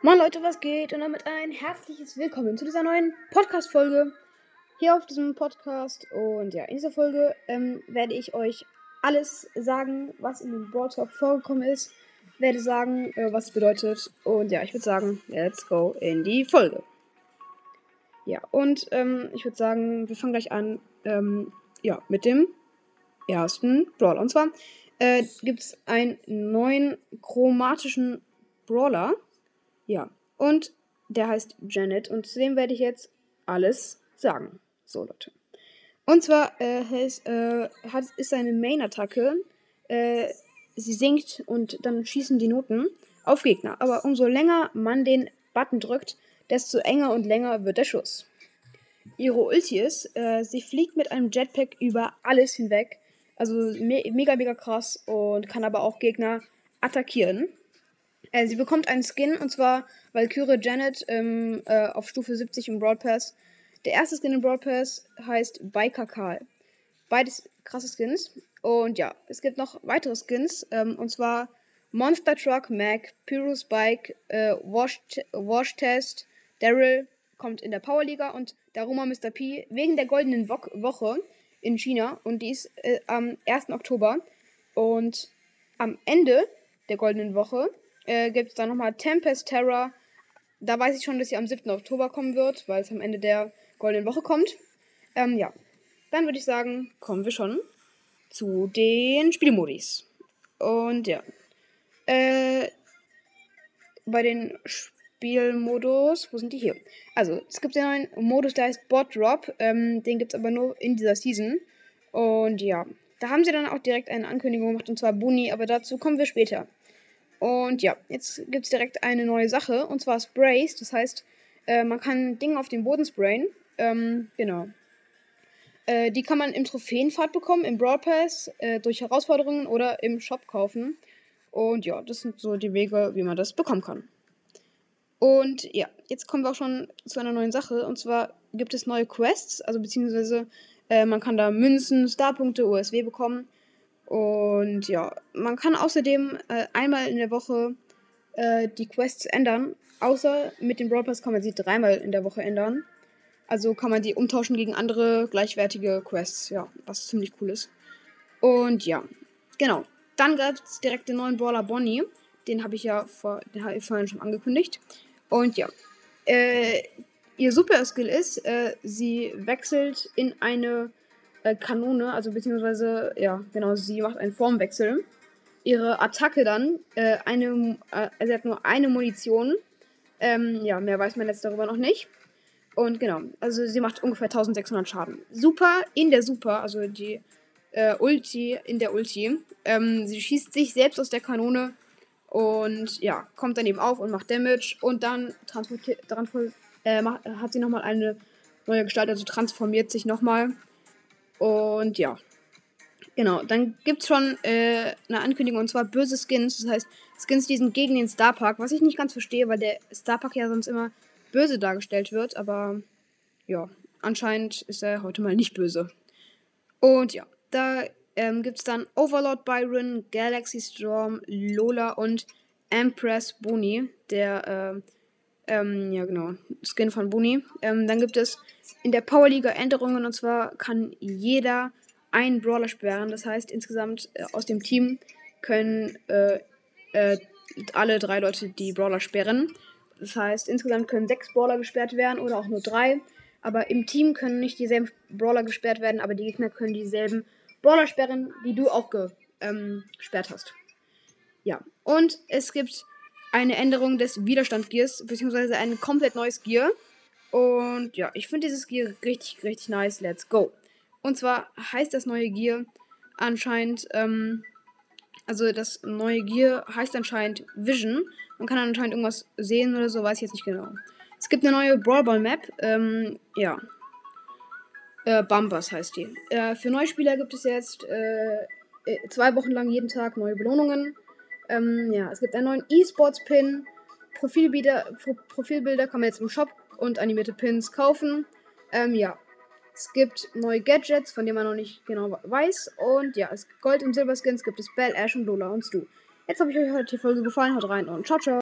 Moin Leute, was geht? Und damit ein herzliches Willkommen zu dieser neuen Podcast-Folge hier auf diesem Podcast. Und ja, in dieser Folge ähm, werde ich euch alles sagen, was in dem Brawl Talk vorgekommen ist. Werde sagen, äh, was es bedeutet. Und ja, ich würde sagen, let's go in die Folge. Ja, und ähm, ich würde sagen, wir fangen gleich an ähm, ja, mit dem ersten Brawler. Und zwar äh, gibt es einen neuen chromatischen Brawler. Ja, und der heißt Janet und zu dem werde ich jetzt alles sagen. So, Leute. Und zwar äh, heißt, äh, hat, ist seine Main-Attacke, äh, sie sinkt und dann schießen die Noten auf Gegner. Aber umso länger man den Button drückt, desto enger und länger wird der Schuss. Ihre Ulti ist, äh, sie fliegt mit einem Jetpack über alles hinweg. Also me mega, mega krass und kann aber auch Gegner attackieren. Äh, sie bekommt einen Skin und zwar Valkyrie Janet ähm, äh, auf Stufe 70 im Broad Pass. Der erste Skin im Broad Pass heißt Biker Karl. Beides krasse Skins. Und ja, es gibt noch weitere Skins. Ähm, und zwar Monster Truck Mac, Pyrrhus Bike, äh, Wash, Wash Test, Daryl kommt in der Powerliga und Daruma Mr. P wegen der goldenen Wo Woche in China. Und die ist äh, am 1. Oktober. Und am Ende der goldenen Woche äh, gibt es dann nochmal Tempest Terror. Da weiß ich schon, dass sie am 7. Oktober kommen wird, weil es am Ende der Goldenen Woche kommt. Ähm, ja. Dann würde ich sagen, kommen wir schon zu den Spielmodis. Und ja. Äh, bei den Spielmodus, wo sind die hier? Also, es gibt ja einen Modus, der heißt Bot Drop. Ähm, den gibt es aber nur in dieser Season. Und ja, da haben sie dann auch direkt eine Ankündigung gemacht, und zwar Buni, aber dazu kommen wir später. Und ja, jetzt gibt es direkt eine neue Sache, und zwar Sprays. Das heißt, äh, man kann Dinge auf den Boden sprayen. Ähm, genau. Äh, die kann man im Trophäenpfad bekommen, im Brawl Pass, äh, durch Herausforderungen oder im Shop kaufen. Und ja, das sind so die Wege, wie man das bekommen kann. Und ja, jetzt kommen wir auch schon zu einer neuen Sache. Und zwar gibt es neue Quests, also beziehungsweise äh, man kann da Münzen, Starpunkte, USW bekommen. Und ja, man kann außerdem äh, einmal in der Woche äh, die Quests ändern. Außer mit dem Brawl Pass kann man sie dreimal in der Woche ändern. Also kann man die umtauschen gegen andere gleichwertige Quests. Ja, was ziemlich cool ist. Und ja, genau. Dann gab es direkt den neuen Brawler Bonnie. Den habe ich ja vor, den hab ich vorhin schon angekündigt. Und ja, äh, ihr Super Skill ist, äh, sie wechselt in eine äh, Kanone, also beziehungsweise, ja, genau, sie macht einen Formwechsel. Ihre Attacke dann, äh, eine, äh, sie hat nur eine Munition. Ähm, ja, mehr weiß man jetzt darüber noch nicht. Und genau, also sie macht ungefähr 1600 Schaden. Super in der Super, also die äh, Ulti in der Ulti. Ähm, sie schießt sich selbst aus der Kanone und ja, kommt dann eben auf und macht Damage. Und dann transportiert, äh, macht, hat sie nochmal eine neue Gestalt, also transformiert sich nochmal. Und ja. Genau, dann gibt es schon äh, eine Ankündigung und zwar böse Skins. Das heißt, Skins, die sind gegen den Starpark, was ich nicht ganz verstehe, weil der Starpark ja sonst immer böse dargestellt wird. Aber ja, anscheinend ist er heute mal nicht böse. Und ja, da ähm, gibt es dann Overlord Byron, Galaxy Storm, Lola und Empress Boni, der äh, ähm, ja, genau. Skin von Buni. Ähm, dann gibt es in der Powerliga Änderungen und zwar kann jeder einen Brawler sperren. Das heißt, insgesamt äh, aus dem Team können äh, äh, alle drei Leute die Brawler sperren. Das heißt, insgesamt können sechs Brawler gesperrt werden oder auch nur drei. Aber im Team können nicht dieselben Brawler gesperrt werden, aber die Gegner können dieselben Brawler sperren, die du auch ähm, gesperrt hast. Ja, und es gibt eine Änderung des Widerstand-Gears, beziehungsweise ein komplett neues Gear. Und ja, ich finde dieses Gear richtig, richtig nice. Let's go. Und zwar heißt das neue Gear anscheinend, ähm, also das neue Gear heißt anscheinend Vision. Man kann anscheinend irgendwas sehen oder so, weiß ich jetzt nicht genau. Es gibt eine neue Brawl Ball Map, ähm, ja. Äh, Bumpers heißt die. Äh, für Neuspieler gibt es jetzt äh, äh zwei Wochen lang jeden Tag neue Belohnungen. Ähm, ja, es gibt einen neuen E-Sports-Pin. Profilbilder, Profilbilder kann man jetzt im Shop und animierte Pins kaufen. Ähm, ja. Es gibt neue Gadgets, von denen man noch nicht genau weiß. Und ja, es Gold- und Silberskins gibt es Bell, Ash und Lola und Stu. Jetzt habe ich euch heute die Folge gefallen. Haut rein und ciao, ciao.